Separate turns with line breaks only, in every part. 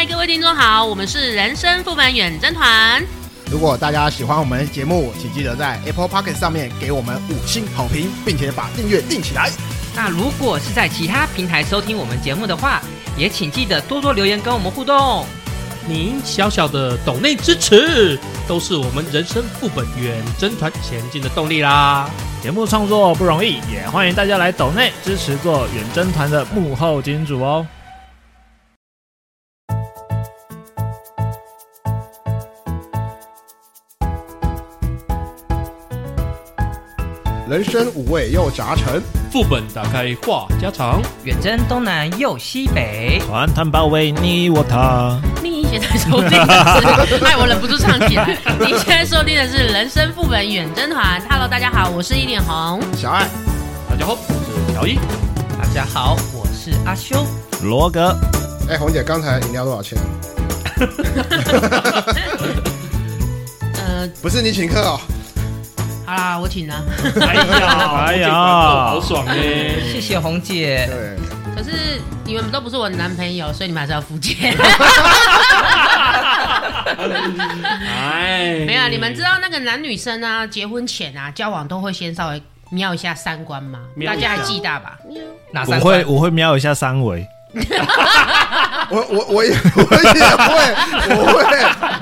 嗨，各位听众好，我们是人生副本远征团。
如果大家喜欢我们节目，请记得在 Apple Podcast 上面给我们五星好评，并且把订阅订起来。
那如果是在其他平台收听我们节目的话，也请记得多多留言跟我们互动。
您小小的抖内支持，都是我们人生副本远征团前进的动力啦。
节目创作不容易，也欢迎大家来抖内支持做远征团的幕后金主哦。
人生五味又杂陈，
副本打开话家常，
远征东南又西北，
团团包围你我他。
你现在收听的是，哎，我忍不住唱起来。你现在收听的是人生副本远征团。Hello，大家好，我是一脸红
小爱。
大家好，我是乔伊。
大家好，我是阿修
罗哥。
哎，红姐，刚才饮料多少钱？呃，不是你请客哦。
好啦，我请了。
哎呀，哎呀，好爽耶！
谢谢红姐。
对。
可是你们都不是我的男朋友，所以你们还是要付钱。哎，没有，你们知道那个男女生啊，结婚前啊，交往都会先稍微瞄一下三观吗？大家还记得吧？
哪三观？我会，我会瞄一下三围。
我我我也我也会，我会，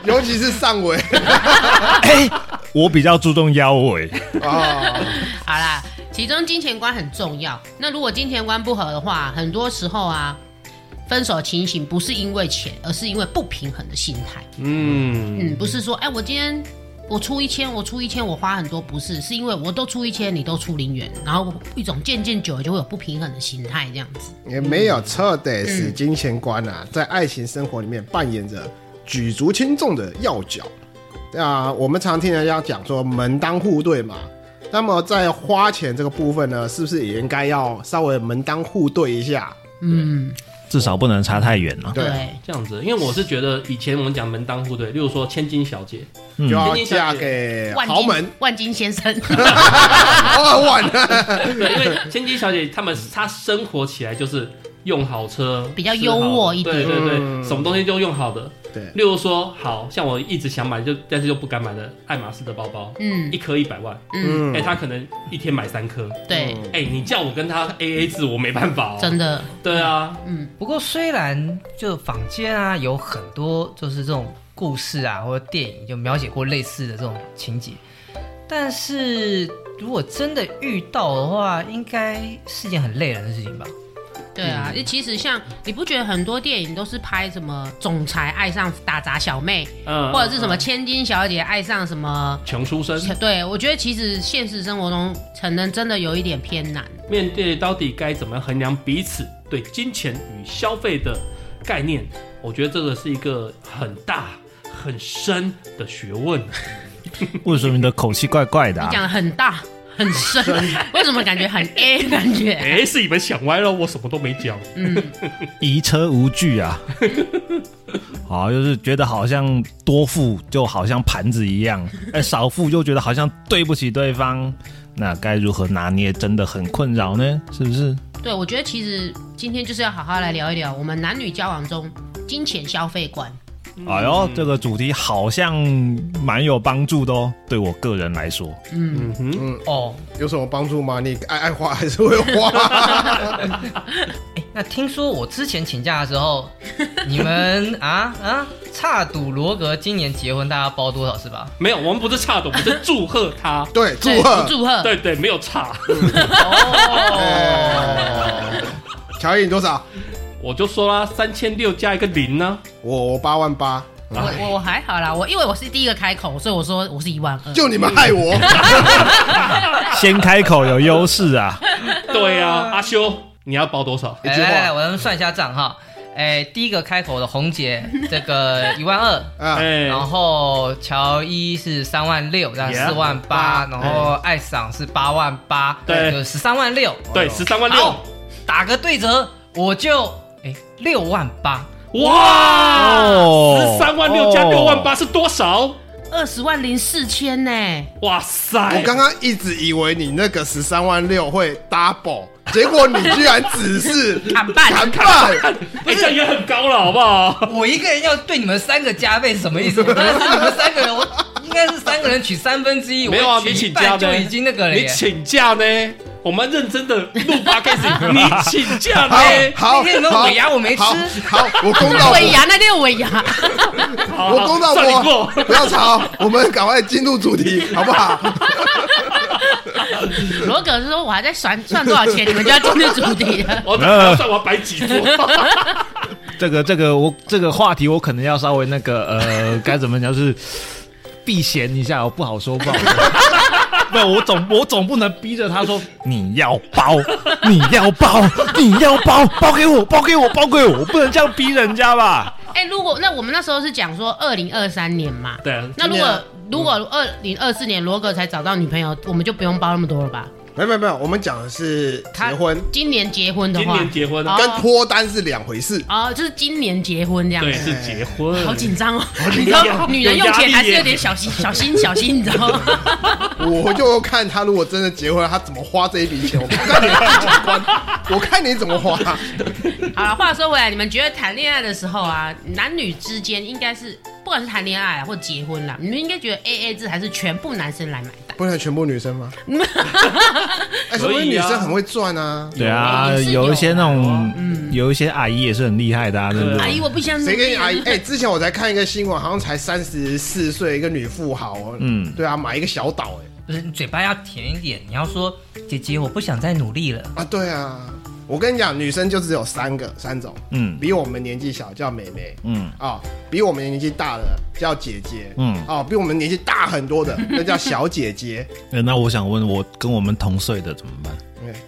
尤其是上围。
哎。我比较注重腰围
哦，好啦，其中金钱观很重要。那如果金钱观不合的话，很多时候啊，分手情形不是因为钱，而是因为不平衡的心态。嗯嗯，不是说，哎，我今天我出一千，我出一千，我花很多，不是，是因为我都出一千，你都出零元，然后一种渐渐久了就会有不平衡的心态，这样子。
也没有错的是金钱观啊，在爱情生活里面扮演着举足轻重的要角。啊，我们常听人家讲说门当户对嘛，那么在花钱这个部分呢，是不是也应该要稍微门当户对一下？
嗯，至少不能差太远了。
对，
这样子，因为我是觉得以前我们讲门当户对，例如说千金小姐，
嗯、就要嫁给豪门
万金先生，
哦，万，
对，因为千金小姐他们她生活起来就是。用好车，
比较优渥一点，
对对对，嗯、什么东西都用好的。
对，
例如说，好像我一直想买，就但是又不敢买的爱马仕的包包，嗯，一颗一百万，嗯，哎、欸，他可能一天买三颗，
对，
哎、欸，你叫我跟他 A A 制，我没办法哦，
真的，
对啊，
嗯。不过虽然就坊间啊有很多就是这种故事啊，或者电影就描写过类似的这种情节，但是如果真的遇到的话，应该是件很累人的事情吧。
对啊，其实像你不觉得很多电影都是拍什么总裁爱上打杂小妹，嗯，或者是什么千金小姐爱上什么
穷书生？
对，我觉得其实现实生活中可能真的有一点偏难。
面对到底该怎么衡量彼此对金钱与消费的概念，我觉得这个是一个很大很深的学问。
为什么你的口气怪怪的啊？
你讲的很大。很深，为什么感觉很 A 感觉？
哎，是你们想歪了，我什么都没讲。嗯，
移车无惧啊，好，就是觉得好像多付就好像盘子一样，哎，少付就觉得好像对不起对方，那该如何拿捏，真的很困扰呢？是不是？
对，我觉得其实今天就是要好好来聊一聊我们男女交往中金钱消费观。
哎呦，这个主题好像蛮有帮助的哦，对我个人来说。
嗯哼，嗯哦，有什么帮助吗？你爱爱花还是会花？
哎，那听说我之前请假的时候，你们啊啊，差赌罗格今年结婚，大家包多少是吧？
没有，我们不是差赌，我们是祝贺他。
对，祝贺，
祝贺。
对对，没有差。
哦，乔伊你多少？
我就说啦，三千六加一个零呢，
我我八万八，
我我还好啦，我因为我是第一个开口，所以我说我是一万二，
就你们害我，
先开口有优势啊，
对啊，阿修你要包多少？
来来来，我们算一下账哈，哎，第一个开口的红姐这个 一万二，哎，然后乔伊是三万六，然后四万八，然后艾赏是八万八，对，就十三万六，
对，十三万六，
打个对折，我就。六万八，
哇！十三万六加六万八是多少？
二十万零四千呢！
哇塞！
我刚刚一直以为你那个十三万六会 double，结果你居然只是
砍半
砍半，
哎，这样也很高了，好不好？
我一个人要对你们三个加倍是什么意思？是你们三个人，我应该是三个人取三分之一，
没有啊，你请假
就已经那个了。
你请假呢？我们认真的录 podcast，你请假呢？
好，
那 天尾牙我没吃
好，好，我公道
尾牙那天有尾牙，
我公道我。不要吵，我们赶快进入主题，好不好？
罗哥是说我还在算算多少钱，你们就要进入主题了。
我等下算我要摆几桌。
这个这个我这个话题我可能要稍微那个呃该怎么讲，就是避嫌一下，我不好说，不好说。不，我总我总不能逼着他说你要包，你要包，你要包，包给我，包给我，包给我，我不能这样逼人家吧？
哎、如果那我们那时候是讲说二零二三年嘛，
对啊，
那如果、如果二零二四年罗格才找到女朋友，我们就不用包那么多了吧？
没有没有没有，我们讲的是
他
结婚，
今年结婚的
今
话，
年结婚
哦
跟脱单是两回事。
哦，就是今年结婚这样
对，
子。
是结婚，
好紧张哦！你知道女人用钱还是有点小心、小心、小心，你知道吗？
我就看他如果真的结婚了，他怎么花这一笔钱。我看你自己关，我看你怎么花。
好了，话说回来，你们觉得谈恋爱的时候啊，男女之间应该是不管是谈恋爱啊或结婚啦，你们应该觉得 A A 制还是全部男生来买单？
不能全部女生吗？哎，说不
可以
女生很会赚啊。
对啊，
有
有一些那种
嗯
有一些阿姨也是很厉害的啊，对不对？
阿姨，我不相信。
谁跟你阿姨？哎、之前我才看一个新闻，好像才三十四岁，一个女富豪哦。
嗯
对啊，买一个小岛，哎，
不是你嘴巴要甜一点，你要说姐姐，我不想再努力了。
啊，对啊。我跟你讲，女生就只有三个三种，
嗯。
比我们年纪小叫妹妹，
嗯。
啊、比我们年纪大的叫姐姐，
嗯。
哦，比我们年纪大很多的 那叫小姐姐。
呃那我想问，我跟我们同岁的怎么办？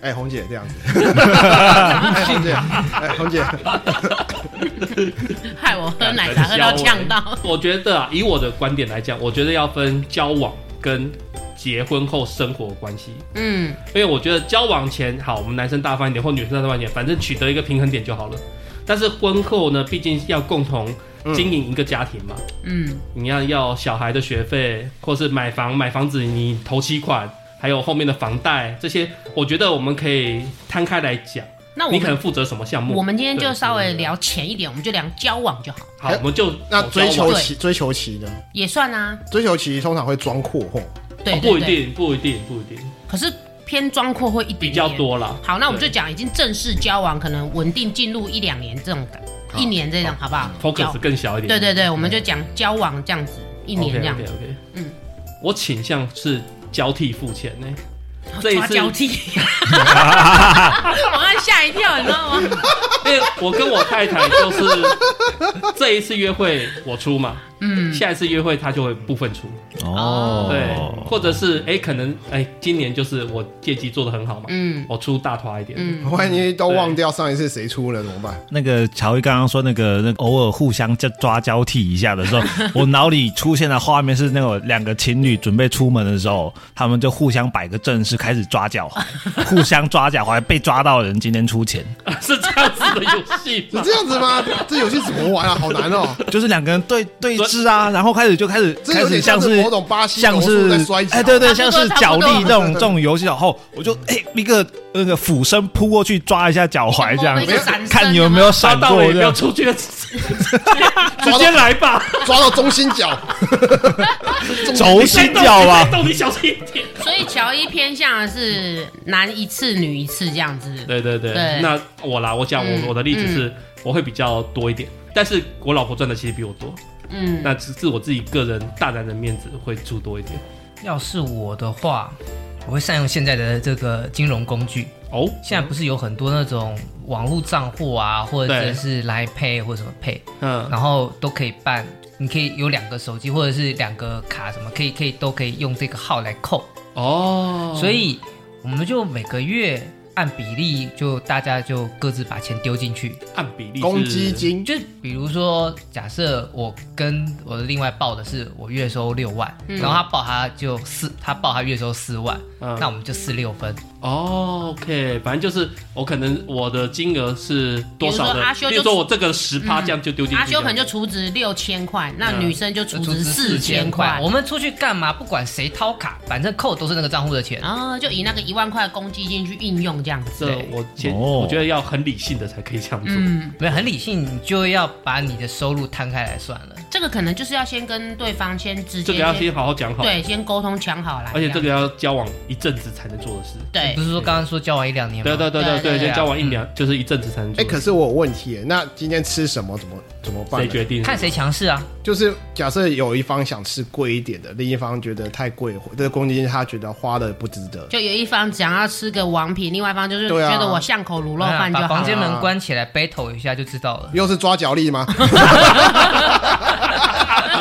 哎、红姐这样子，哎，红姐，哎，红姐，
害我喝奶茶喝到呛到。
我觉得啊，以我的观点来讲，我觉得要分交往跟结婚后生活关系。
嗯，
因为我觉得交往前好，我们男生大方一点，或女生大方一点，反正取得一个平衡点就好了。但是婚后呢，毕竟要共同经营一个家庭嘛，
嗯，
你要要小孩的学费，或是买房买房子你头期款，还有后面的房贷这些，我觉得我们可以摊开来讲。
那我
你可能负责什么项目？
我们今天就稍微聊浅一点，我们就聊交往就好，
好，我们就
那追求
对
期追求期呢？
也算啊。
追求期通常会装阔吼，
对
哦不一定，不一定，不一定，
可是偏装阔会一点
比
点
较多啦。
好，那我们就
对
讲已经正式交往，可能稳定进入一两年这种感，一年这种好。不好？交
focus 更小一点。
对对对，我们就讲交往这样子，一年这样
OK OK OK，
嗯。
我倾向是交替付钱呢。这一次
交替，我刚吓一跳，你知道吗？
因为我跟我太太就是这一次约会我出嘛，
嗯，
下一次约会他就会部分出，
哦，
对，或者是哎可能哎今年就是我业绩做的很好嘛，
嗯
我出大团一点，
嗯，
万一都忘掉上一次谁出了怎么办？
那个乔伊刚刚说那个那个偶尔互相抓抓交替一下的时候，我脑里出现的画面是那种两个情侣准备出门的时候，他们就互相摆个阵势，开始抓脚踝，互相抓脚踝，被抓到的人今天出钱，
是这样子的游戏
是？这样子吗？这游戏怎么玩啊？好难哦！
就是两个人对对峙啊，然后开始就开始开始
像是
像是
某种巴西
像是
摔
哎，
对对，
像是脚力这种这种游戏，然后我就哎一个那个俯身扑过去抓一下脚踝，
这样。
看你有没有闪
到了也不要
过这样。
出去，直接来吧，
抓到中心角，
轴心脚啊。
你再动你小心一点。
所以乔伊偏向的是男一次女一次这样子，
对对
对，
那我啦，我讲
嗯
我我的例子是，我会比较多一点，但是我老婆赚的其实比我多，
嗯，
那只是我自己个人大男人面子会出多一点。
要是我的话，我会善用现在的这个金融工具。
哦，
现在不是有很多那种网络账户啊，或者
对
是 Line Pay 或者什么 Pay，
嗯，
然后都可以办。你可以有两个手机或者是两个卡，什么可以可以都可以用这个号来扣。
哦，
所以我们就每个月按比例，就大家就各自把钱丢进去。
按比例
公积金
就比如说，假设我跟我的另外报的是我月收六万，
嗯
然后他报他就四，他报他月收四万，
嗯
那我们就四六分。
哦，OK，反正就是我可能我的金额是多少的
比如说阿修，就
比如说我这个十趴这样就丢进去，
阿修可能就储值六千块，那女生就储值四千块。
我们出去干嘛？不管谁掏卡，反正扣都是那个账户的钱。
然后就以那个一万块公积金去运用这样子。
这我先，
哦
我觉得要很理性的才可以这样做。
嗯，
没有很理性，你就要把你的收入摊开来算了。
这个可能就是要先跟对方先直接
这个要先好好讲好，
对，先沟通讲好来。
而且这个要交往一阵子才能做的事。
对
不，是说刚刚说交往一两年
吗？对对
对
对
对
先交往一两就是一阵子才能做
哎，可是我有问题耶，那今天吃什么怎么怎么办？
谁决定？
看谁强势啊。
就是假设有一方想吃贵一点的，另一方觉得太贵，这个公积金他觉得花的不值得。
就有一方想要吃个王品，另外一方就是觉得我巷口卤肉饭就好
房间门关起来，battle 一下就知道了。
又是抓脚力吗？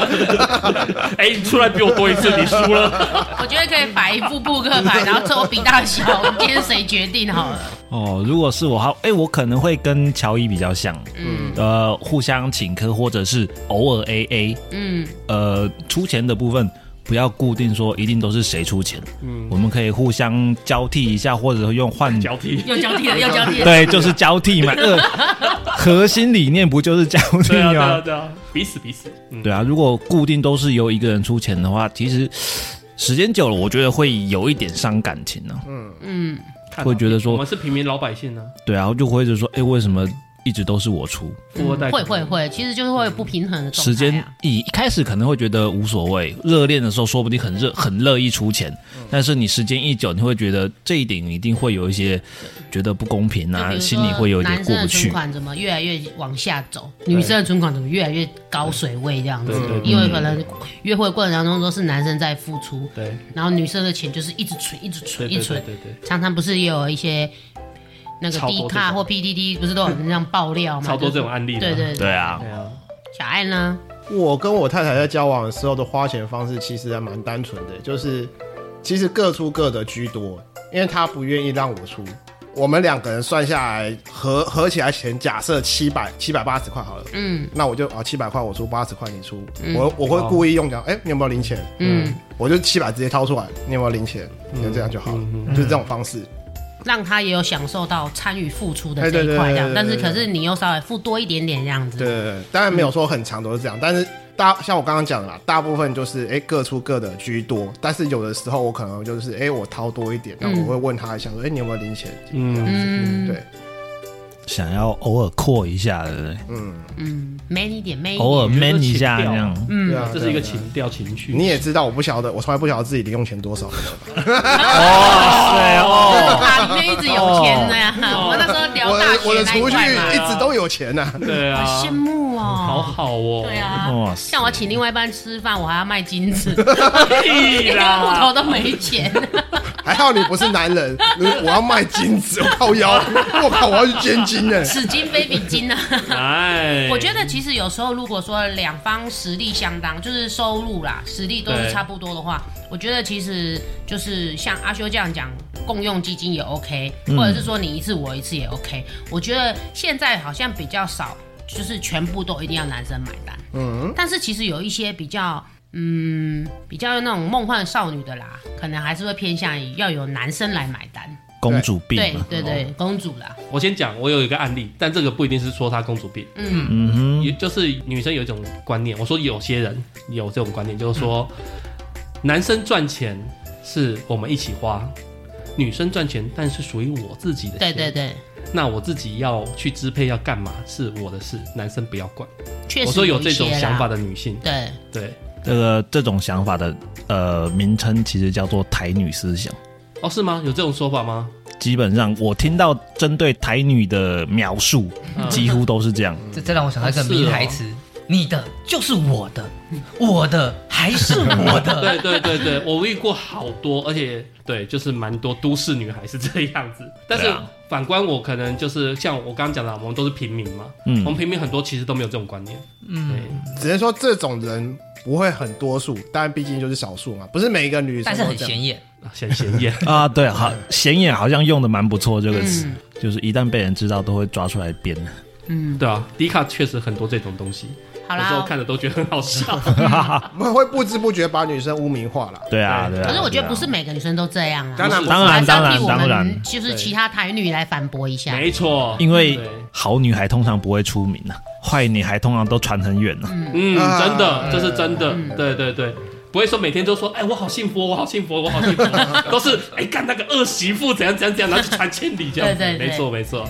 哎，你出来比我多一次，你输了。
我觉得可以摆一副扑克牌，然后最后比大小，今天谁决定好了。
哦，如果是我，好，哎，我可能会跟乔伊比较像，
嗯
呃，互相请客，或者是偶尔 A A，
嗯，
呃，出钱的部分不要固定说一定都是谁出钱，
嗯，
我们可以互相交替一下，或者用换
交替。
又交替了，又交替了。
对，就是交替嘛。呃，核心理念不就是交替
对啊，对啊，对啊，彼此彼此。嗯，
对啊，如果固定都是由一个人出钱的话，其实时间久了，我觉得会有一点伤感情呢、
嗯，
嗯
会觉得说
我们是平民老百姓呢，
对啊，就会觉得说，哎，为什么一直都是我出？
富二代
会会会，其实就是会有不平衡的
时间一一开始可能会觉得无所谓，热恋的时候说不定很热，很乐意出钱。但是你时间一久，你会觉得这一点一定会有一些觉得不公平啊，心里会有一
点
过不去。
存款怎么越来越往下走，女生的存款怎么越来越高水位这样子
对对？对
因为可能约会过程当中都是男生在付出，
对
然后女生的钱就是一直存，一直
对
存，
对对
一存。
对对，
常常不是也有一些那个 D 卡或 PDD 不是都有人这样爆料吗？
超多
就是
这种案例的
对对
对啊，
对啊，
小爱呢？
我跟我太太在交往的时候的花钱方式其实还蛮单纯的，就是其实各出各的居多，因为她不愿意让我出。我们两个人算下来合合起来钱，假设七百七百八十块好了，
嗯
那我就啊七百块我出，八十块你出。
嗯
我我会故意用讲，哎、你有没有零钱？
嗯，
我就七百直接掏出来，你有没有零钱？就这样就好了，
嗯
就是这种方式。
让他也有享受到参与付出的这一
块，这样。
但是可是你又稍微付多一点点这样子。
对对对，当然没有说很长都是这样，但是大像我刚刚讲的啦，大部分就是哎、各出各的居多，但是有的时候我可能就是哎、我掏多一点，那我会问他一下说哎、你有没有零钱？
嗯
嗯，
对，
想要偶尔扩一下，对不对？
嗯，
嗯，man 一点，man 一点。
偶尔 man 一下这样。
嗯
这是一
个
情调情趣。
你也知道，我不晓得，我从来不晓得自己零用钱多少。
哦，
卡里面一直有钱的呀。我那时候聊大
我的我的
学那一
储蓄
块嘛，
一直都有钱呐、
对啊，
羡慕哦。
好好哦。
对啊，
哇塞
像我请另外一半吃饭，我还要卖金子，
屁
连
啦
户头都没钱。
还好你不是男人，我要卖金子，我靠腰，我靠，我要去捐金呢。
此金非彼金啊！
哎，
我觉得其实有时候，如果说两方实力相当，就是收入啦，实力都是差不多的话，我觉得其实就是像阿修这样讲，共用基金也 OK，或者是说你一次我一次也 OK。我觉得现在好像比较少，就是全部都一定要男生买单。
嗯，
但是其实有一些比较。嗯，比较那种梦幻少女的啦，可能还是会偏向于要有男生来买单。
公主病
对
嘛。
对对，公主啦，
我先讲，我有一个案例，但这个不一定是说她公主病，
嗯
嗯，
也就是女生有一种观念，我说有些人有这种观念，就是说、男生赚钱是我们一起花，女生赚钱但是属于我自己的钱，
对对对，
那我自己要去支配要干嘛是我的事，男生不要管。
确实
我说有
这
种想法的女性，
对，
对，
这个这种想法的呃名称其实叫做台女思想。
哦，是吗？有这种说法吗？
基本上我听到针对台女的描述，
嗯
几乎都是这样。
这这让我想到一个
哦是哦
名台词：“你的就是我的，我的还是我的。
对对对对，我遇过好多，而且对，就是蛮多都市女孩是这样子。但是反观我，可能就是像我刚刚讲的，我们都是平民嘛，
嗯
我们平民很多其实都没有这种观念。
嗯，
对，
只能说这种人不会很多数，但毕竟就是少数嘛，不是每一个女生
但是
都。
很显眼。
显显眼。
啊，对，好，显眼好像用的蛮不错这个词，
嗯
就是一旦被人知道，都会抓出来编。
嗯，
对啊，迪卡确实很多这种东西。
好
有时候
啦。
看着都觉得很好笑。
我们会不知不觉把女生污名化了。
对啊，对。啊。
可是我觉得不是每个女生都这样啊。
当然
当然当然
就是其他台女来反驳一下。
没错，
因为
对。
好女孩通常不会出名啊，坏女孩通常都传很远啊。
嗯，
啊。
真的，这是真的，对对对，不会说每天都说，哎，我好幸福，我好幸福，我好幸福，都是哎干那个二媳妇怎样怎样怎样，然后就传千里这
样对对。
没错没错，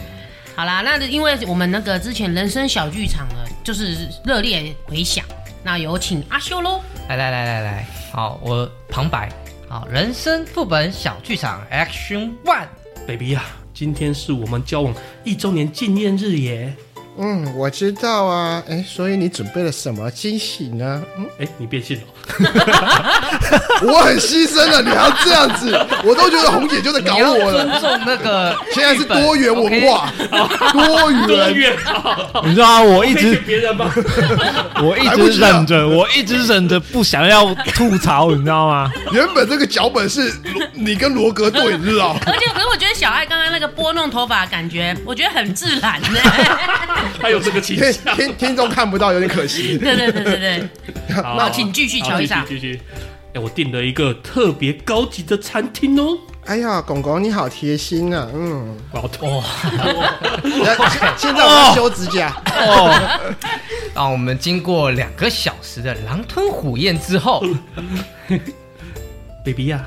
好啦，那因为我们那个之前人生小剧场呢，就是热烈回响，那有请阿修喽。
来来来来来，好，我旁白，好，人生副本小剧场 Action One。
baby 呀，今天是我们交往一周年纪念日耶，
嗯，我知道啊。哎，所以你准备了什么惊喜呢？嗯，
哎，你变性了，
我很牺牲了，你还要这样子，我都觉得红姐就在搞
你要
我了。
尊重那个
现在是多元文化，多
多
元。
你知道吗？我一直
别人吗？
我一直忍着，我一直忍着不想要吐槽，你知道吗？
原本这个脚本是你跟罗格对，你知道？
而且，可是我觉得小爱刚刚那个拨弄头发的感觉，我觉得很自然呢。
还有这个倾
听
向。
听听众看不到，有点可惜。
对对对对对，
好
好请继
续
瞧一下
继续继续。哎，我订了一个特别高级的餐厅哦。
哎呀，公公你好贴心啊，嗯。
我要吐。
现在我要修指甲，
哦，
让我们经过两个小时的狼吞虎咽之后
，baby 呀，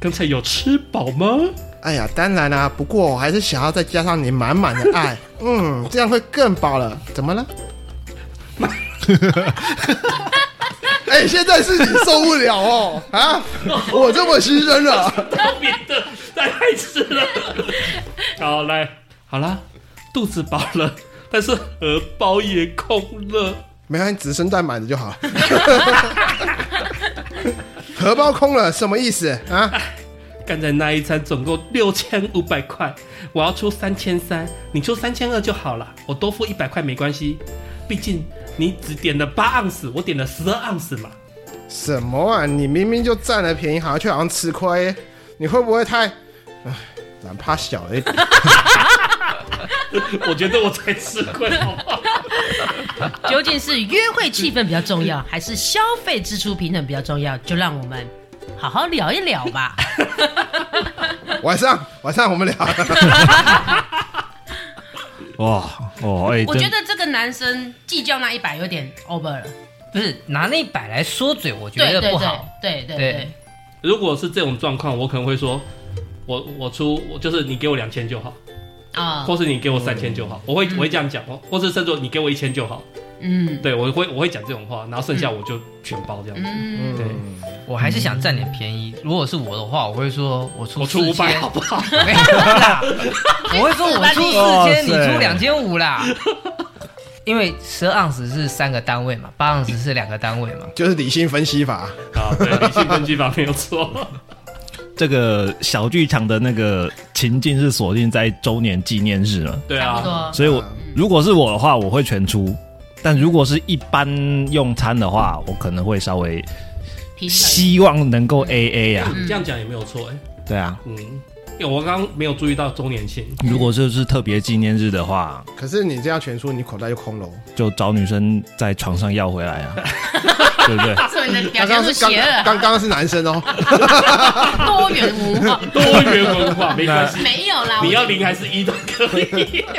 刚才有吃饱吗？
哎呀，当然啦、不过我还是想要再加上你满满的爱，嗯，这样会更饱了。怎么了？哎，现在是你受不了哦啊！我这么牺牲了，
特别的，太爱吃了。好，来，好啦，肚子饱了，但是荷包也空了。
没关系，子孙蛋满的就好。荷包空了，什么意思啊？
刚才那一餐总共六千五百块，我要出三千三，你出三千二就好了，我多付一百块没关系，毕竟你只点了八盎司，我点了十二盎司嘛。
什么啊？你明明就占了便宜，好像却好像吃亏，你会不会太……唉，胆怕小了一点。
我觉得我才吃亏，好不好？
究竟是约会气氛比较重要，还是消费支出平衡比较重要？就让我们好好聊一聊吧。
晚上，晚上我们聊。
哇哦，哎，
我觉得这个男生计较那一百有点 over 了。
不是拿那一百来说嘴，我
觉
得不好。
对对
对
对，
如果是这种状况，我可能会说，我我出，我就是你给我两千就好，
啊，
或是你给我三千就好，我会我会这样讲，或是甚至你给我一千就好，
嗯
对我会我会讲这种话，然后剩下我就全包这样子。
嗯，
对，
我还是想占点便宜。如果是我的话，我会说我出
我出五百好不好？
没有啦，我会说我出四千，你出两千五啦。因为十二盎司是三个单位嘛，八盎司是两个单位嘛。
就是理性分析法。
啊，对，理性分析法没有错。
这个小剧场的那个情境是锁定在周年纪念日了，
对啊。
所以我如果是我的话，我会全出。但如果是一般用餐的话，我可能会稍微希望能够 A A 啊。
你这样讲也没有错哎，
对啊，
嗯，因为我刚刚没有注意到周年庆，
如果这是特别纪念日的话，
可是你这样全出，你口袋就空了哦。
就找女生在床上要回来啊，对不对？
所以你的表
刚刚是刚
现是邪恶
刚刚是男生哦。
多元文化，
多元文化没关系，
没有啦。我
你要零还是一都可以。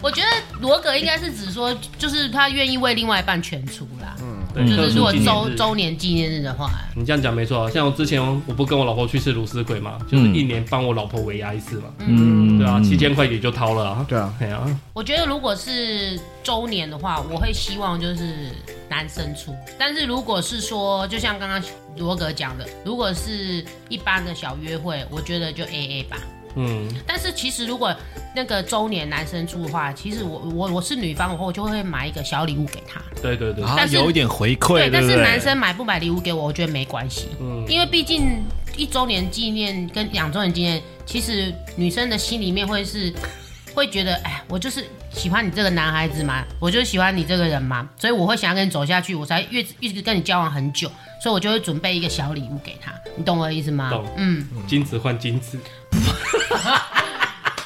我觉得罗格应该是指说，就是他愿意为另外一半全出啦。
对
就是如果周周年纪念日的话，
你这样讲没错，像我之前我不跟我老婆去吃芦丝鬼嘛，就是一年帮我老婆尾牙一次嘛，
嗯，
对啊，七千块也就掏了啊。
对啊，
对啊，
我觉得如果是周年的话，我会希望就是男生出。但是如果是说，就像刚刚罗格讲的，如果是一般的小约会，我觉得就 A A 吧。
嗯，
但是其实如果那个周年男生出的话，其实我我我是女方，我就会买一个小礼物给他。
对对对，
啊，
但是
有一点回馈，
对，但？是男生买不买礼物给我，我觉得没关系。
嗯，
因为毕竟一周年纪念跟两周年纪念，其实女生的心里面会是会觉得，哎，我就是喜欢你这个男孩子嘛，我就喜欢你这个人嘛，所以我会想要跟你走下去，我才越一直跟你交往很久，所以我就会准备一个小礼物给他，你懂我的意思吗？
懂
嗯，
金子换金子，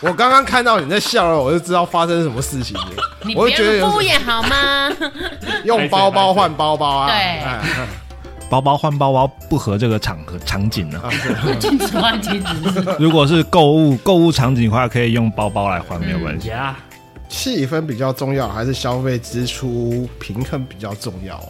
我刚刚看到你在笑了，我就知道发生什么事情了。
你
我就觉得
敷衍好吗？
用包包换包包啊，
对
哎哎
包包换包包不合这个场合场景呢、
啊对
禁止换禁止。
如果是购物购物场景的话，可以用包包来换，没有关系。
呀，
气氛比较重要，还是消费支出平衡比较重要哦？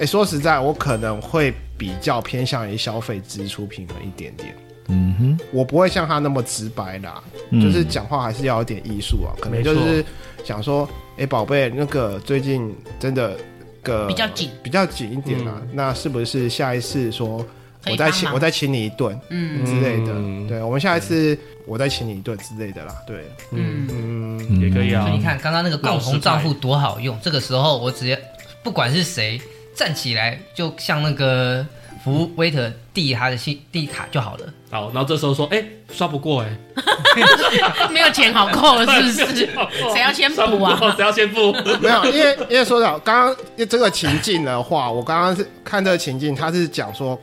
哎，说实在，我可能会比较偏向于消费支出平衡一点点。
嗯哼，
我不会像他那么直白啦，
嗯
就是讲话还是要有点艺术啊。可能就是想说，哎，宝贝，那个最近真的个
比较紧，
比较紧一点啊。那是不是下一次
说
我再
请
我再请你一顿
嗯
之类的？
嗯
对，我们下一次我再请你一顿之类的啦。对，
嗯，
嗯，
嗯
也可以啊
所以你看刚刚那个共同账户多好用，这个时候我直接不管是谁站起来，就像那个服务 waiter 递他的信递卡就好了。
好，然后这时候说，哎，刷不过哎，
没有钱好扣了，是不是？谁要先
刷不过，
补啊？
谁要先付？
没有，因为因为说到刚刚这个情境的话，我刚刚是看这个情境，他是讲说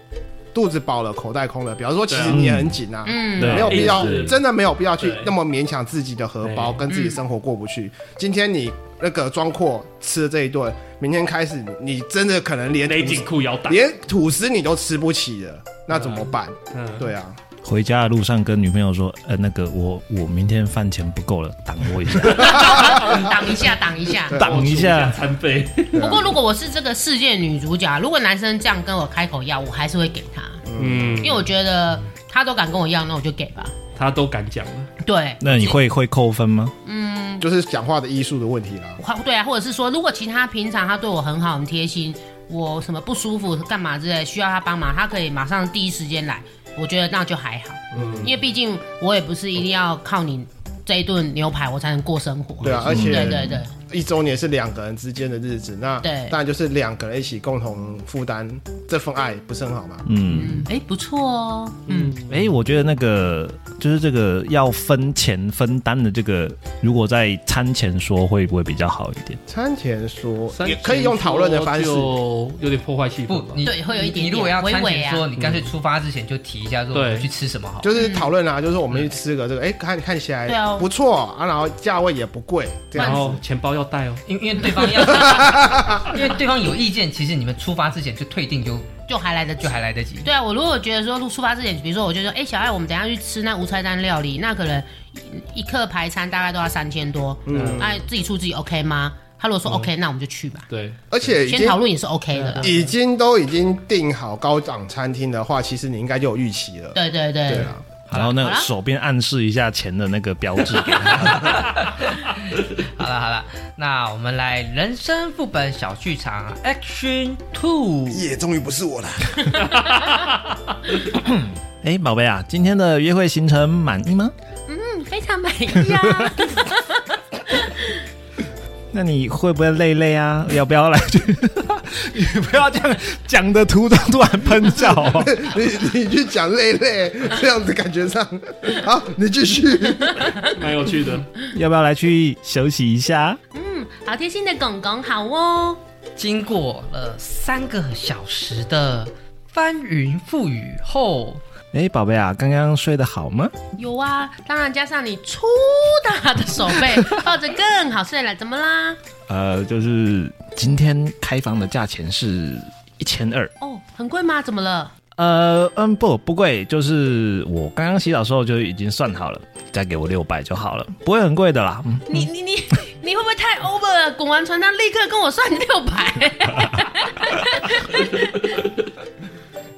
肚子饱了，口袋空了，比方说其实你也很紧啊，
嗯，
对
没有必要，真的没有必要去那么勉强自己的荷包，跟自己生活过不去。今天你那个装阔吃了这一顿，明天开始你真的可能连
勒紧
吐司
裤腰带。
连吐司你都吃不起了，那怎么办？
嗯，
对啊，
回家的路上跟女朋友说，呃，那个我我明天饭钱不够了，挡我一下，
挡一下，挡一下。
挡一下。
餐
费。
不过如果我是这个世界女主角，如果男生这样跟我开口要，我还是会给他，
嗯，
因为我觉得他都敢跟我要，那我就给吧。
他都敢讲了。
对，
那你会会扣分吗？
嗯，
就是讲话的艺术的问题啦。
或对啊，或者是说，如果其他平常他对我很好、很贴心，我什么不舒服、干嘛之类，需要他帮忙，他可以马上第一时间来，我觉得那就还好。嗯，因为毕竟我也不是一定要靠你这一顿牛排我才能过生活。
对啊，而且
对对对，
一周年是两个人之间的日子，那
对
当然就是两个人一起共同负担这份爱，不是很好吗？
嗯，
嗯，哎，不错哦，嗯，
哎、我觉得那个就是这个要分钱分担的这个，如果在餐前说会不会比较好一点？
餐前说也可以用讨论的方式，
就有点破坏气氛，。
不你
对会有一点点
你如果要餐前说，你干脆出发之前就提一下，说我
对
们去吃什么好。
就是讨论啊，就是我们去吃个这个，哎、看看起
来
不错啊，然后价位也不贵。
然后钱包要带哦。
因为因为对方要，因为对方有意见，其实你们出发之前就退订就
就还来得及
就。还来得及。
对啊，我如果觉得说出发之前，比如说我就说，哎，小爱，我们等一下去吃那无菜单料理，那可能一一客排餐大概都要三千多，嗯，那自己出自己 OK 吗？他如果说 OK，、那我们就去吧。
对，
而且
先
经
讨论也是 OK 的。
已经都已经订好高档餐厅的话，其实你应该就有预期了。
对对对，
对啊，
然后那个手边暗示一下钱的那个标志。
好了好了，那我们来人生副本小剧场 Action Two。
也，终于不是我了。
哎，宝贝啊，今天的约会行程满意吗？
嗯，非常满意啊。
那你会不会累累啊？要不要来去？你不要这样讲的途中突然喷笑、哦。
你你去讲累累，这样子感觉上，好，你继续。
蛮有趣的。
要不要来去休息一下？
嗯，好贴心的公公，好哦。
经过了三个小时的翻云覆雨后，
哎，宝贝啊，刚刚睡得好吗？
有啊，当然加上你粗大的手背，抱着更好睡了。怎么啦？
呃，就是今天开房的价钱是一千二。
哦，很贵吗？怎么了？
呃，嗯，不不贵，就是我刚刚洗澡的时候就已经算好了，再给我六百就好了，不会很贵的啦。嗯，
你你你你会不会太 over 了？滚完床单立刻跟我算六百。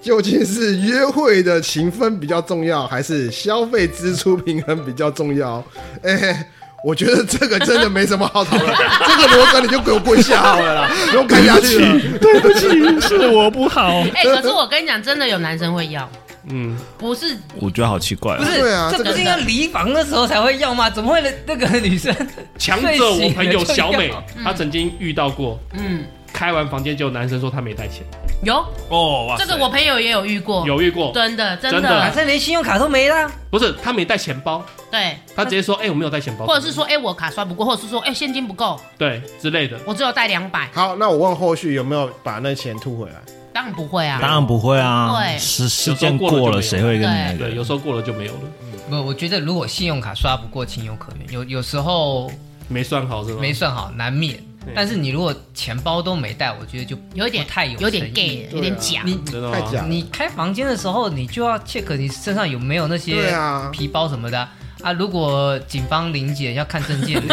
究竟是约会的情分比较重要，还是消费支出平衡比较重要？哎、我觉得这个真的没什么好讨论，这个罗哥你就给我跪下好了啦，不用看下去了。
对不起，是我不好。
哎、可是我跟你讲，真的有男生会要，
嗯，
不是
我觉得好奇怪、哦
不。是，
对啊
这不是应该离房的时候才会要吗？怎么会那个女生
强者我朋友小美她曾经遇到过，
嗯
开完房间就有男生说他没带钱，
有？
哦，哇
这个我朋友也有遇过，
有遇过，
真的真
真的。
的
男生连信用卡都没了？
不是他没带钱包，
对，
他直接说，哎，我没有带钱包，
或者是说，哎、我卡刷不过，或者是说，哎、现金不够，
对之类的，
我只有带两百，
好，那我问后续有没有把那钱吐回来？
当然不会啊。
当然不会啊，
对。
时时间过了，谁会跟你那个？
对，有时候过了就没有了，
不，我觉得如果信用卡刷不过，情有可原。有有时候
没算好是吗？
没算好，难免。但是你如果钱包都没带，我觉得就
有点
太有
有点 gay，有点假。
你
真的？
太假了。
你开房间的时候，你就要 check 你身上有没有那些
对啊
皮包什么的啊。如果警方临检要看证件，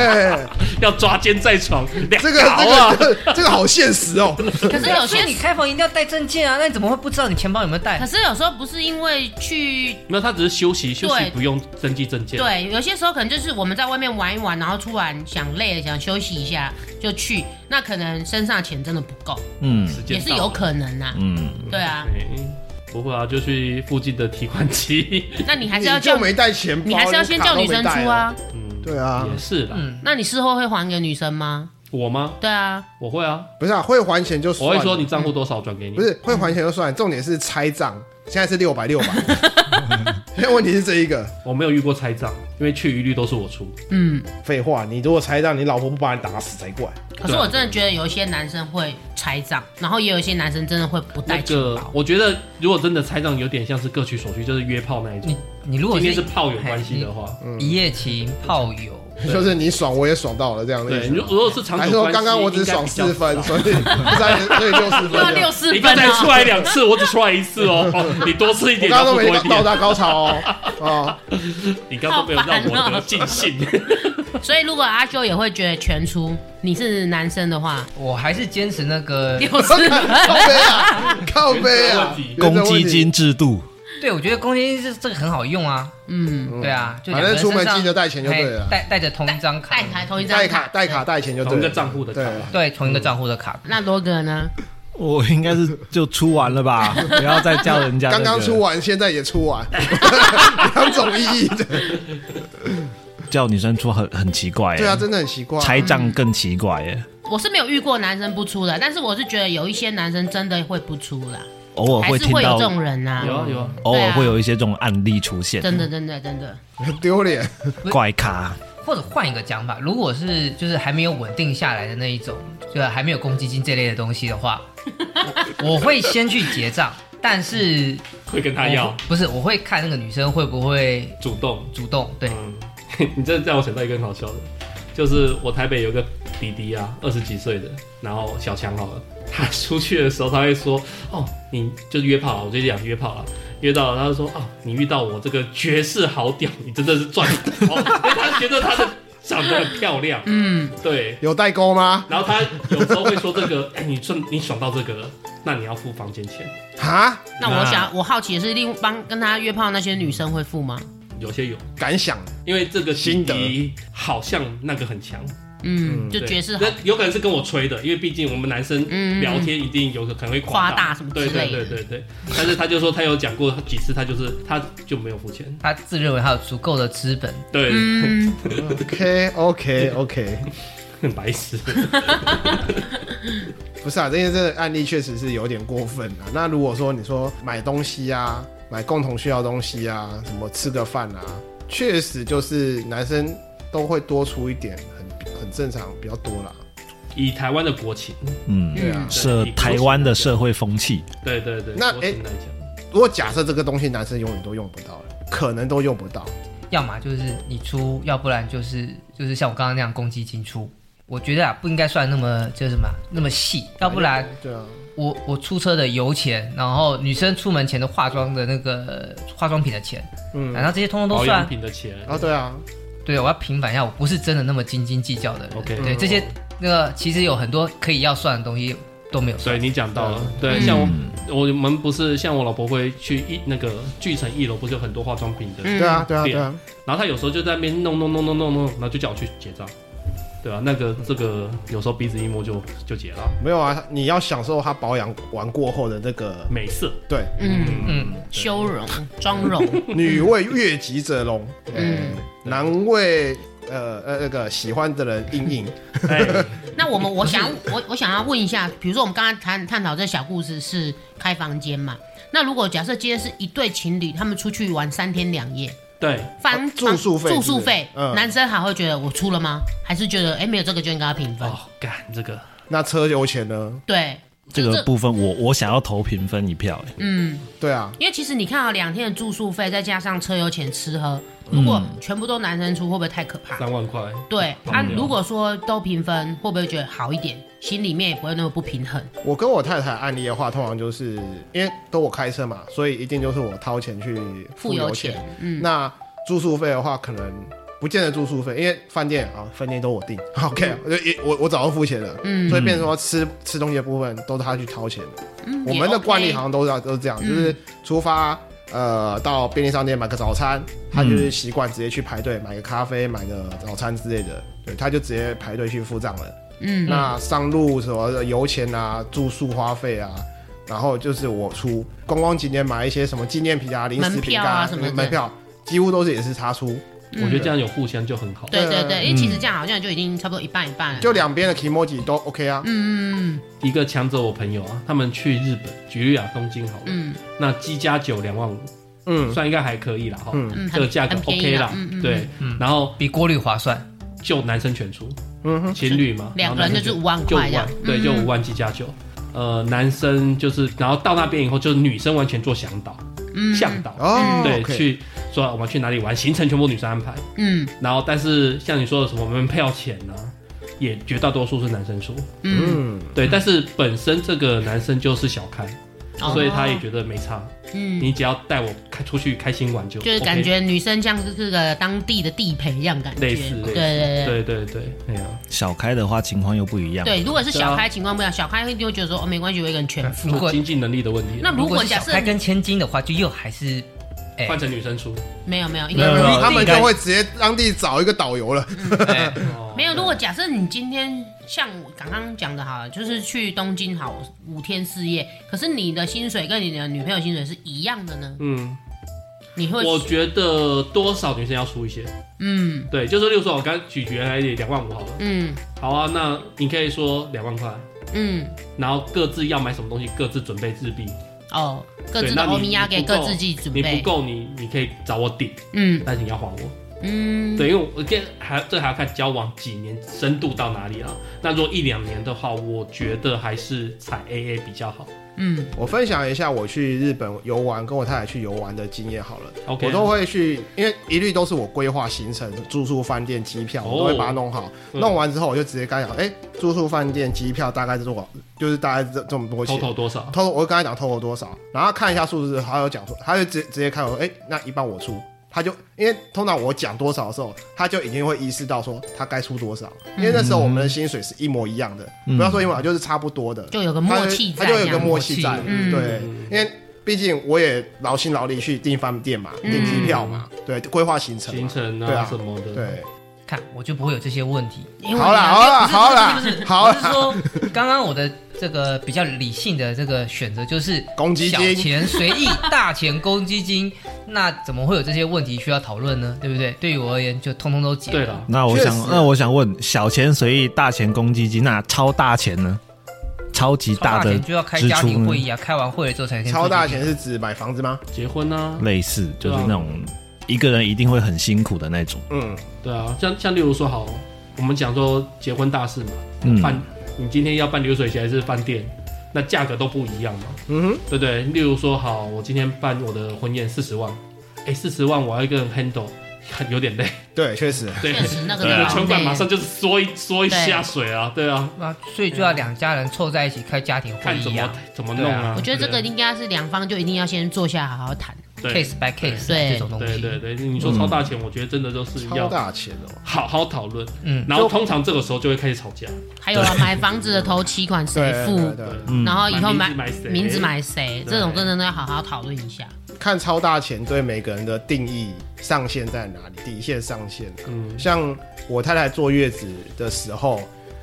要抓奸在床，
这个这
啊！
个这个好现实哦。
可是有些
你开房一定要带证件啊，那你怎么会不知道你钱包有没有带
可？是有时候不是因为去
没有，他只是休息，休息不用登记证件。
对，有些时候可能就是我们在外面玩一玩，然后突然想累了，想休息一下就去，那可能身上钱真的不够，
嗯
也是有可能呐、
嗯，
对啊，
对不会啊，就去附近的提款机。
那你还是要叫
你就没带钱包，
你还是要先叫女生出啊。
嗯，
对啊
也是啦。
嗯，
那你事后会还给女生吗？
我吗？
对啊，
我会啊，
不是啊，会还钱就算了。
我会说你账户多少转给你。
不是会还钱就算，重点是拆账，现在是六百六百。现在问题是这一个，
我没有遇过拆账，因为去一律都是我出。
嗯。
废话，你如果拆账，你老婆不把你打死才怪。
可是我真的觉得有一些男生会拆账，然后也有一些男生真的会不
那
带钱包。
个我觉得如果真的拆账，有点像是各取所需，就是约炮那一种
你。你如果
今天是炮友关系的话，
一夜情炮友，
就是你爽我也爽到了这样的
对，
意思
如。如果是长久
还
关系，
说刚刚我只爽四分，所以 三所以六四分
六四
你
分哦。
刚才出来两次，我只出来一次哦，你多吃一
我
点，
刚刚都没到
要多一点。
达高潮哦。哦，
你刚刚都没有让我得尽兴。
所以如果阿修也会觉得全出，你是男生的话，
我还是坚持那个。
六四分。
靠背啊，靠背啊，
公积金制度，
对，我觉得公积金这这个很好用啊。
嗯，
对啊，就
反正出门记得带钱就对了
嘿带带着同一张卡
带，卡同一张
带卡带卡带钱就。
同一个账户的卡
对，同一个账户的卡。
那罗哥呢？
我应该是就出完了吧，不要再叫人家、那个。
刚刚出完，现在也出完，两种意义的。
叫女生出很很奇怪耶。
对啊，真的很奇怪。
拆账更奇怪耶，
我是没有遇过男生不出的，但是我是觉得有一些男生真的会不出啦，
偶尔
还
会听到
是会有这，种人呐、
有啊有啊，
偶尔会有一些这种案例出现。
真的真的真的，
很丢脸。
怪咖，
或者换一个讲法，如果是就是还没有稳定下来的那一种，就还没有公积金这类的东西的话，我我会先去结账，但是
会跟他要。
不是，我会看那个女生会不会
主动。
主动，对，
嗯，你这让我想到一个很好笑的，就是我台北有个弟弟啊，二十几岁的，然后小强好了，他出去的时候他会说，哦，你就是约炮啊，我最近讲约炮啊，约到了，他就说，哦，你遇到我这个绝世好屌，你真的是赚到，因为 他觉得他的长得很漂亮，
嗯，
对，
有代沟吗？
然后他有时候会说这个，哎，你顺你爽到这个了，那你要付房间钱，
啊，
那我想我好奇的是，另帮跟他约炮那些女生会付吗？
有些有，
感想。
因为这个弟
心
弟好像那个很强。
嗯，就
对
爵士好
那有可能是跟我吹的，因为毕竟我们男生
嗯
聊天一定有可能会
夸大什么之
对对
类的
对对对。但是他就说他有讲过几次，他就是他就没有付钱。
他自认为他有足够的资本，
对，
嗯
，OK OK OK，
很白痴。
不是啊，这些这个案例确实是有点过分啊。那如果说你说买东西啊，买共同需要东西啊，什么吃个饭啊，确实就是男生都会多出一点，很很正常，比较多啦。
以台湾的国情，
嗯，
对啊，
社台湾的社会风气，
对对对，
那
国情来讲，
如果假设这个东西男生永远都用不到了，可能都用不到，
要么就是你出，要不然就是就是像我刚刚那样公积金出。我觉得啊，不应该算那么就是什么那么细，要不然
对啊，
我我出车的油钱，然后女生出门前的化妆的那个化妆品的钱，
嗯，
然后这些通通都
保
算
养。品的钱，
啊对啊，
对，我要平反一下，我不是真的那么斤斤计较的人。
OK
对，这些那个其实有很多可以要算的东西都没有算。
所以你讲到了，对，
嗯
像我我们不是像我老婆会去一那个巨城一楼，不是有很多化妆品的，
嗯
对啊，对啊，对啊，
然后她有时候就在那边弄弄弄弄弄弄，然后就叫我去结账。对啊，那个这个有时候鼻子一摸就就结了，
没有啊，你要享受他保养完过后的那个，
美色。
对，
嗯，
嗯，
修容、妆容，
女为悦己者容，
嗯。
嗯，男为呃呃那个喜欢的人应应，
哎，
那我们我想我我想要问一下，比如说我们刚刚谈探讨这小故事是开房间嘛？那如果假设今天是一对情侣，他们出去玩三天两夜，
对，
房
啊住宿费
住宿费，
嗯
男生还会觉得我出了吗？还是觉得哎没有这个就应该要平分？
哦，干这个，
那车油钱呢？
对，
这个部分我我想要投平分一票，哎，
嗯，
对啊，
因为其实你看啊，两天的住宿费再加上车油钱、吃喝，如果全部都男生出，会不会太可怕？
三万块，
对啊，
跑不了
如果说都平分，会不会觉得好一点？心里面也不会那么不平衡。
我跟我太太案例的话，通常就是因为都我开车嘛，所以一定就是我掏钱去
付油钱，嗯，
那住宿费的话，可能不见得住宿费，因为饭店啊，饭店都我订，OK，我就一我我早就付钱了，
嗯。
所以变成说吃吃东西的部分都是他去掏钱的。
嗯
我们的惯例好像都是都是这样，就是出发呃到便利商店买个早餐，他就是习惯直接去排队买个咖啡、买个早餐之类的，对，他就直接排队去付账了。
嗯，
那上路什么的油钱啊、住宿花费啊，然后就是我出。观光景点买一些什么纪念品啊、零食饼
门票啊
干
什么的。
门票几乎都是也是他出，
我觉得这样有互相就很好。
对对对，
嗯
因为其实这样好像就已经差不多一半一半了。
就两边的 kimoji 都 OK 啊。
嗯嗯
一个抢走我朋友啊，他们去日本，举例啊，东京好了，
嗯。
那鸡加酒两万五，
嗯，
算应该还可以啦哈，
嗯
嗯，
这个价格 OK 啦。
嗯嗯，
对。
嗯，
然后
比国旅划算。
就男生全出，
嗯哼，
情侣嘛，
两个人就是五万
就五
块这样。
万，，对，就
嗯
五万机加九。呃，男生就是，然后到那边以后，就是女生完全做向导，
嗯。
向导，
哦，
对，去说我们去哪里玩，行程全部女生安排。
嗯。
然后，但是像你说的什么门票钱呢、也绝大多数是男生出。
嗯，
嗯，
对，但是本身这个男生就是小开，
哦
所以他也觉得没差。
嗯，
你只要带我开出去开心玩就
就是感觉女生像是这个当地的地陪一样感觉，
类似
对对对。
对对对，哎呀，
小开的话情况又不一样。
对，如果是小开情况不一样，小开就会觉得说哦没关系，我一个人全付。
如果
经济能力的问题。
那如
如果
假设
小开跟千金的话，就又还是，哎、
换成女生出，
没有没有，应
没有没有
该没有
他
们
就会直接当地找一个导游了。
哎
没有。如果假设你今天像我刚刚讲的哈，就是去东京好五天四夜，可是你的薪水跟你的女朋友薪水是一样的呢，
嗯，
你会
我觉得多少女生要出一些。
嗯
对，就是例如说，我刚举举来两万五好了。
嗯
好啊，那你可以说两万块，
嗯
然后各自要买什么东西，各自准备日币。
哦，各自的欧米
亚给
各自自己准备
你不，够，你你可以找我顶，
嗯
但是你要还我。
嗯，
对，因为我跟还这还要看交往几年，深度到哪里啊？那如果一两年的话，我觉得还是采 AA 比较好。
嗯
我分享一下我去日本游玩，跟我太太去游玩的经验好了。
OK，
我都会去，因为一律都是我规划行程、住宿、饭店、机票，我都会把它弄好。
嗯
弄完之后，我就直接跟他讲，哎、住宿、饭店、机票大概是多少？就是大概这这么多钱。
total 多少？
偷，我跟他讲 total 多少，然后他看一下数字，他有讲说，他就直直接看我，哎、那一半我出，他就因为通常我讲多少的时候，他就已经会意识到说他该出多少，因为那时候我们的薪水是一模一样的，
嗯。
不要说一模，就是差不多的，
就有个默契在
他就有
个
默契在，
嗯。
对，因为毕竟我也劳心劳力去订饭店嘛，订机票嘛，对，规划行程，
行程
对啊。
啊什么的。
对，
看我就不会有这些问题。
因为
好啦好啦好啦
不是不是不是
好
我是说，刚刚我的这个比较理性的这个选择就是小
公积金
钱随意，大钱公积金。那怎么会有这些问题需要讨论呢？对不对？对于我而言，就通通都解
对了，
那我想，那我想问，小钱随意，大钱公积金，那超大钱呢？超
级大
大的
钱就要
开
家庭会？议啊，开完会了之后才可以
超大钱是指买房子吗？
结婚啊，
类似，就是那种一个人一定会很辛苦的那种。
嗯，
对啊，像像例如说好，我们讲说结婚大事嘛，
嗯，
办你今天要办流水席还是饭店，那价格都不一样嘛，
嗯哼，
对不对？例如说好，我今天办我的婚宴四十万，哎，四十万我要一个人 handle，很有点累，
对，确实，
对，
确实那个
你的
就
存款马上就是缩一缩一下水啊，对。啊，
那，所以就要两家人凑在一起开家庭会
看怎么
议啊
怎么弄啊。
我觉得这
个
应该是两方就一定要先坐下好好谈。
对
，case by case
对
这种东西。
对对对，你说超大钱，我觉得真的都是
超
要
大钱哦，
好好讨论，
嗯，
然后通常这个时候就会开始吵架，
还有啊，买房子的头期款谁付？然后以后买
买名字买谁
名字买
谁？
这种真的都要好好讨论一下。
看超大钱对每个人的定义上限在哪里，底线上限。
嗯，
像我太太坐月子的时候，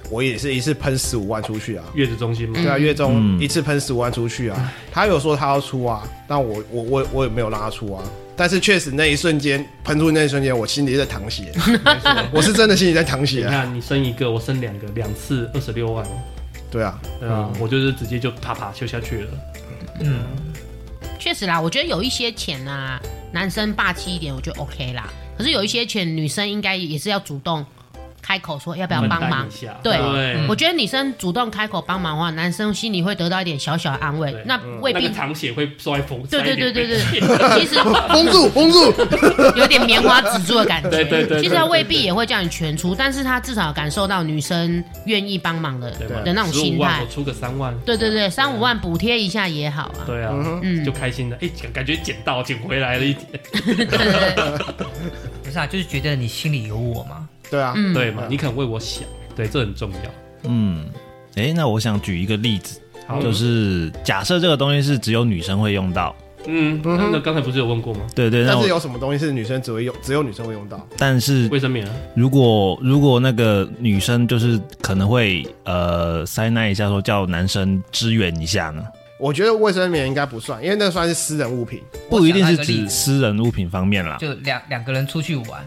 我也是一次喷十五万出去啊。
月子中心嘛，
对啊，月中
嗯
一次喷十五万出去啊。他有说他要出啊，但我我我我也没有让他出啊。但是确实那一瞬间喷出那一瞬间，我心里在淌血，我是真的心里在淌
你
血啊。
看，你生一个，我生两个，两次二十六万，
对啊，
对啊，我就是直接就啪啪就下去了。
嗯，
确实啦，我觉得有一些钱啊，男生霸气一点，我觉得 OK 啦。可是有一些钱，女生应该也是要主动开口说要不要帮忙。
对，
我觉得女生主动开口帮忙的话，男生心里会得到一点小小的安慰。那未必
那个，淌血会稍微封。
对对
对对对，
其实
封住，封住。
有点棉花止住的感觉。
对对对对
其实他未必也会叫你全出，但是他至少感受到女生愿意帮忙的的那种心
15万
态
我。出个三万。
对对对，三五万补贴一下也好啊。
对啊，
嗯
就开心了。哎，感觉捡到捡回来了一点，
对对对，
不是啊，就是觉得你心里有我嘛。
对啊，
嗯，
对嘛？你可能为我想，对，这很重要。
嗯，哎，那我想举一个例子，就是假设这个东西是只有女生会用到，
嗯，那那刚才不是有问
过吗？对对，
但是有什么东西是女生只会用，只有女生会用到？
但是
卫生棉啊，
如果如果那个女生就是可能会呃塞那一下说叫男生支援一下呢？
我觉得卫生棉应该不算，因为那算是私人物品。
不一定是指私人物品方面啦。
就两两个人出去玩，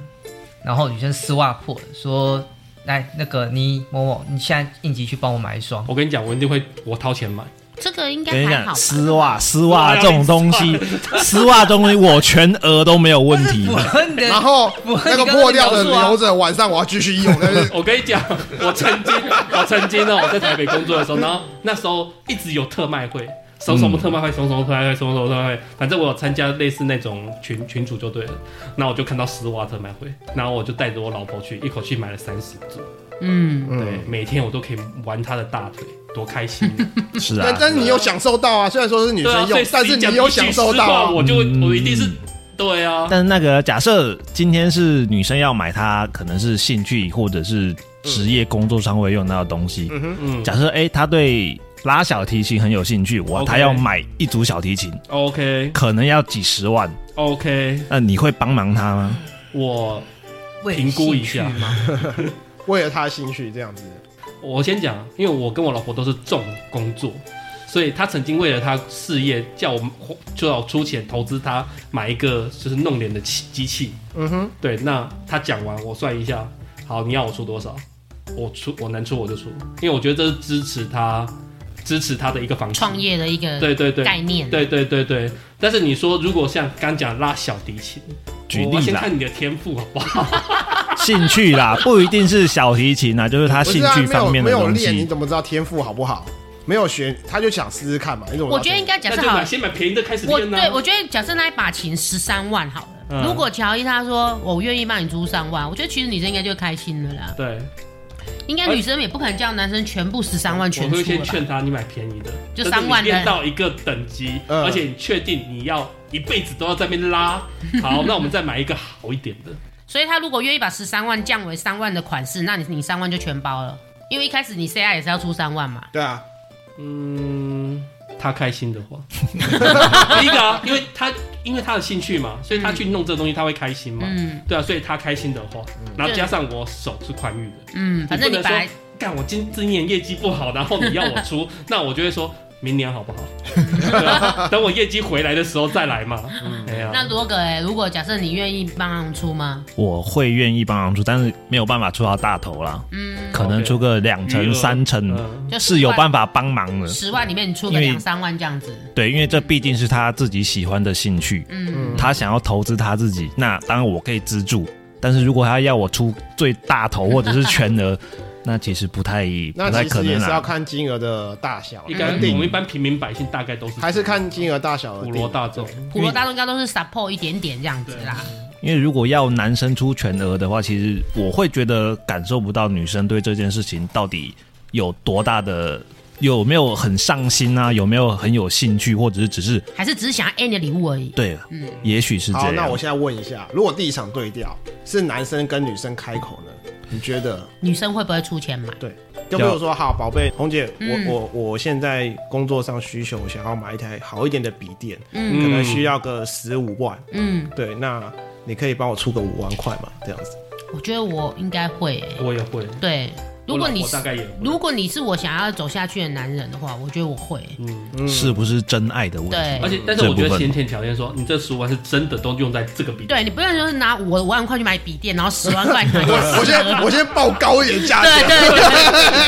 然后女生丝袜破了，说：“来，那个你某某，你现在应急去帮我买一双。
我跟你讲，我一定会我掏钱买。
这个应该
跟你讲，
还好。
丝袜丝袜这种东西，丝袜这东西我全额都没有问题。
然
后
那
个
破掉的留着，晚上我要继续用。
我跟你讲，我曾经，我曾经呢，我在台北工作的时候，然后那时候一直有特卖会，什么什么特卖会，什么什么特卖会，什么什么特卖会，反正我有参加类似那种群群主就对了。那我就看到丝袜特卖会，然后我就带着我老婆去，一口气买了三十组。
嗯，
对，每天我都可以玩她的大腿，多开心！
是啊
但，但是你有享受到啊，虽然说是女生用，但是你有享受到啊。
我就
嗯
我一定是对啊。
但是那个假设今天是女生要买她可能是兴趣或者是职业工作上会用到的东西。
嗯哼，
嗯
假设哎，她对拉小提琴很有兴趣，我她要买一组小提琴
，，OK
可能要几十万
，OK，
那你会帮忙他吗？
我
为
评估一下
吗？
为了 他的兴趣这样子。
我先讲，因为我跟我老婆都是重工作，所以她曾经为了她事业叫我就要出钱投资她买一个就是弄脸的机机器。
嗯哼，
对，那她讲完我算一下，好，你要我出多少？我出我能出我就出，因为我觉得这是支持她支持他的一个方式。
创业的一个
对对对
概念。
对对对对，但是你说如果像刚讲拉小提琴，举
例啦，
先看你的天赋好不好？
兴趣啦，不一定是小提琴啊，就是她
不是啊，
兴趣方面的东
没有练，你。怎么知道天赋好不好？没有学，他就想试试看嘛。
我觉得应该假设好，
买先买便宜的开始
我
练呢、
对我觉得假设那一把琴十三万好了，
嗯
如果乔伊他说我愿意帮你租三万，我觉得其实女生应该就开心了啦。
对。
应该女生也不可能叫男生全部十三万全
我
会？
先劝他，你买便宜的，
就
但是你
3万的
练到一个等级，
嗯
而且你确定你要一辈子都要在那边拉，好，那我们再买一个好一点的。
所以他如果愿意把十三万降为三万的款式，那你你三万就全包了，因为一开始你 CI 也是要出三万嘛。
对啊，
嗯，他开心的话，第一个啊，因为他因为他的兴趣嘛，所以他去弄这个东西他会开心嘛，
嗯。
对啊，所以他开心的话，然后加上我手是宽裕的，
嗯，反正你
不能
说
干我今今年业绩不好，然后你要我出，那我就会说明年好不好？啊 等我业绩回来的时候再来嘛。哎呀，
那罗哥哎，如果假设你愿意帮忙出吗？
我会愿意帮忙出，但是没有办法出到大头啦，
嗯，
可能出个两成、三成
就
是有办法帮忙的。
十万里面你出
个
两三万这样子，
对，因为这毕竟是他自己喜欢的兴趣，
嗯，
他想要投资他自己，那当然我可以资助。但是如果他要我出最大头或者是全额，那其实不太
那
不太可能
其实也是要
啊。
看金额的大小，
应该
肯定
我们一般平民百姓大概都是
还是看金额大小而
普罗大众。
普罗大众应该都是 support 一点点这样子啦。
因为如果要男生出全额的话，其实我会觉得感受不到女生对这件事情到底有多大的，有没有很上心啊，有没有很有兴趣，或者是只是
还是只是想要 A 你的礼物而已。
对，
嗯，
也许是这
好，
样。
那我现在问一下，如果第一场对调是男生跟女生开口呢？你觉得？
女生会不会出钱买？
对就比如说，好，宝贝，红姐，
嗯
我我我现在工作上需求，想要买一台好一点的笔电，
嗯
可能需要个十五万，
嗯，
对，那你可以帮我出个五万块嘛？这样子，
我觉得我应该会、欸，
我也会，
对。如果你如果你是我想要走下去的男人的话，我觉得我会。
嗯，
是不是真爱的问题？
对。
而且但是我觉得先前条件说，你这十五万是真的都用在这个笔，
对你不用说拿我五万块去买笔电，然后十万块
我我先我先报高一点价
对
钱，
对对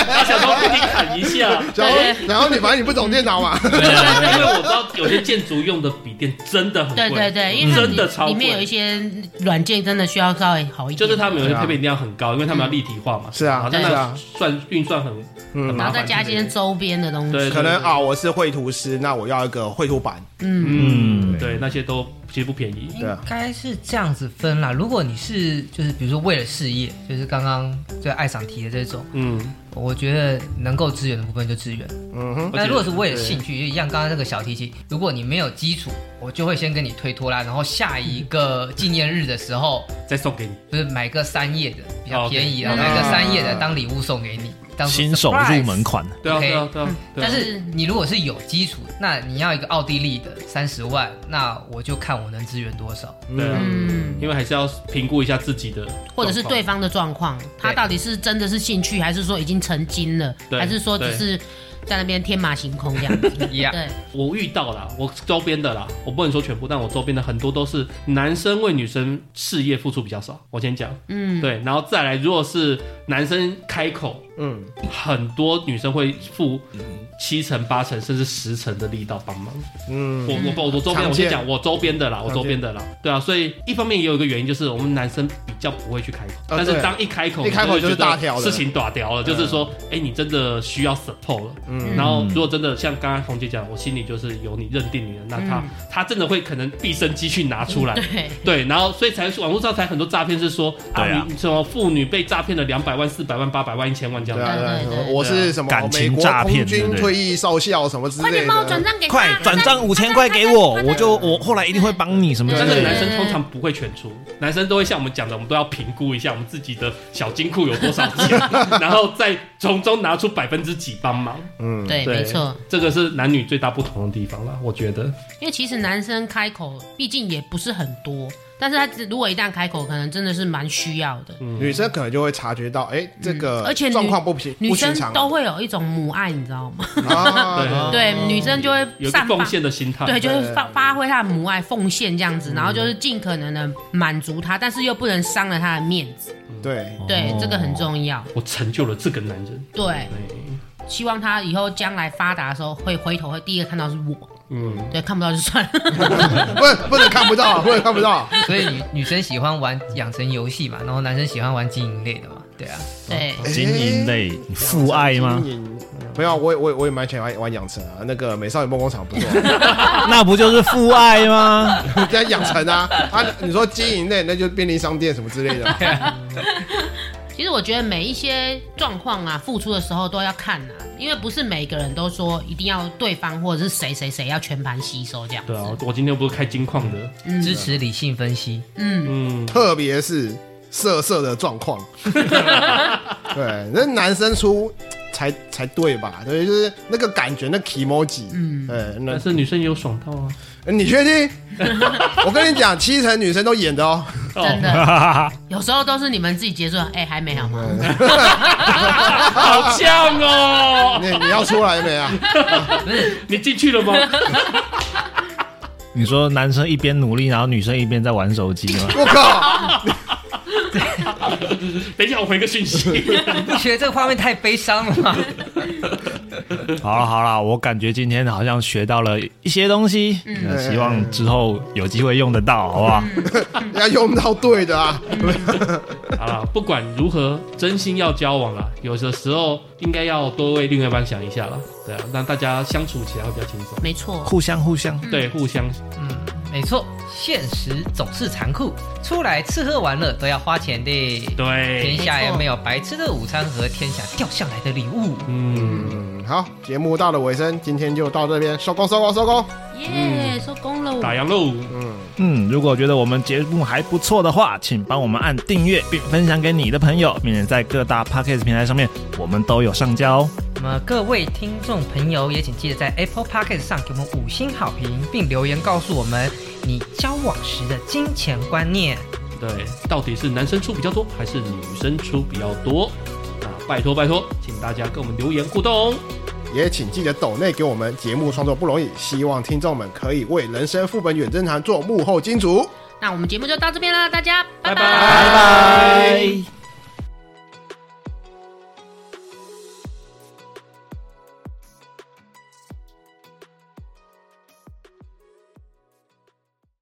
他想说给你砍一下。
然后然后你反正你不懂电脑嘛，
因为我知道有些建筑用的笔电真的很贵，
对对对，因为
真的超贵。
里面有一些软件真的需要稍微好一点，
就是他们有些配备一定要很高，因为他们要立体化嘛。
是啊
好像那
是啊
算运算很
然
麻烦。
后再加一些周边的东西。
对，
可能啊，我是绘图师，那我要一个绘图板，
嗯，
嗯，
对，那些都其实不便宜。
对啊
应该是这样子分啦。如果你是就是比如说为了事业，就是刚刚就爱赏提的这种，
嗯，
我觉得能够支援的部分就支援。
嗯哼，
那如果是为了兴趣，就像刚刚那个小提琴，如果你没有基础，我就会先跟你推拖拉，然后下一个纪念日的时候，
再送给你。
就是买个三页的比较便宜，
哦
然
后
买个三页的当礼物送给你，当
新手入门款，
对啊对啊，对啊。对啊
但是你如果是有基础，那你要一个奥地利的三十万，那我就看我能支援多少。
对啊，
嗯，
因为还是要评估一下自己的，
或者是对方的状况，他到底是真的是兴趣，还是说已经成精了，
对
还是说只是在那边天马行空这样 子
？Yeah
对，
我遇到了，我周边的啦，我不能说全部，但我周边的很多都是男生为女生事业付出比较少。我先讲，
嗯，
对，然后再来，如果是男生开口，
嗯，
很多女生会付七成、八成甚至十成的力道帮忙。
嗯，
我我我我周
边，
我先
见
讲我周边的啦，我周边的啦，对啊，所以一方面也有一个原因，就是我们男生比较不会去开口，但是当一开口，
一开口就是大条的
事情大条了，就是说，哎，你真的需要 support 了。
嗯。
然后如果真的像刚刚红姐讲，我心里就是有你认定你了，那他
嗯。
他真的会可能毕生积蓄拿出来，
对，
对，然后所以才网络上才很多诈骗是说啊，
啊。
你什么妇女被诈骗了两百万、四百万、八百万、一千万
对啊，对啊
对对对。
我是什么
感情
美国
诈骗
空军
对不对？
退役少校什么之类
快点帮我转
的，
账给他，
快转账五千块给我，我就我后来一定会帮你什么之
但是
类的。
男生通常不会全出，男生都会像我们讲的，我们都要评估一下我们自己的小金库有多少钱，然后再从中拿出百分之几帮忙。
嗯，
对，
对。
没错。
这个是男女最大不同的地方啦，我觉得。
因为其实男生开口，毕竟也不是很多，但是他如果一旦开口，可能真的是蛮需要的。
女生可能就会察觉到，哎，这个
而且女
状况不平
女生
不寻常
都会有一种母爱，你知道吗？
啊，
对，女生就会
有奉，献的心态。
对，就是发发挥她的母爱，奉献这样子，然后就是尽可能的满足她，但是又不能伤了她的面子。
对，
对，这个很重要。
我成就了这个男人。
对，
对，
希望他以后将来发达的时候，会回头会第一个看到是我。
嗯，
对，看不到就算了。
不能不能看不到，不能看不到，
所以女女生喜欢玩养成游戏嘛，然后男生喜欢玩经营类的嘛，对啊。
对，
经营类父爱吗？
经营。没有，我也我也我也蛮喜欢玩玩养成啊，那个美少女梦工厂不错，
那不就是父爱吗？
在养成啊啊，你说经营类，那就便利商店什么之类的，
其实我觉得每一些状况啊，付出的时候都要看啊，因为不是每个人都说一定要对方或者是谁谁谁要全盘吸收这样子。
对啊，我今天不是开金矿的。
支持理性分析，
嗯，
嗯，
特别是色色的状况，对，那男生出才才对吧？对，就是那个感觉，那 emoji，嗯，对，那
但是女生也有爽到啊。
你确定？我跟你讲，七成女生都演的哦。
真的，有时候都是你们自己结束，哎，还没好吗？
好像哦！
你你要出来没啊？
你进去了吗？
你说男生一边努力，然后女生一边在玩手机吗？
我靠！
等一下，我回个讯息。
你不觉得这个画面太悲伤了吗？
好了好了，我感觉今天好像学到了一些东西，嗯希望之后有机会用得到，好不好？
要用到对的啊！
好了，不管如何，真心要交往了。有的时候应该要多为另外一半想一下了。对啊，让大家相处起来会比较轻松。
没错，
互相互相，
对，互相。
嗯，没错，现实总是残酷，出来吃喝玩乐都要花钱的。对
天，
下也没有白吃的午餐和天下掉下来的礼物。
嗯，
嗯，好，节目到了尾声，今天就到这边，收工收工收工。
耶，收工喽。
打烊喽。
嗯，
嗯，如果觉得我们节目还不错的话，请帮我们按订阅并分享给你的朋友，免得在各大 Podcast 平台上面，我们都有上交哦。
那么各位听众朋友，也请记得在 Apple Podcast 上给我们五星好评，并留言告诉我们你交往时的金钱观念。
对，到底是男生出比较多，还是女生出比较多？啊，拜托拜托，请大家跟我们留言互动。
也请记得抖内给我们节目创作不容易，希望听众们可以为人生副本远征团做幕后金主。
那我们节目就到这边了，大家拜拜。
拜拜。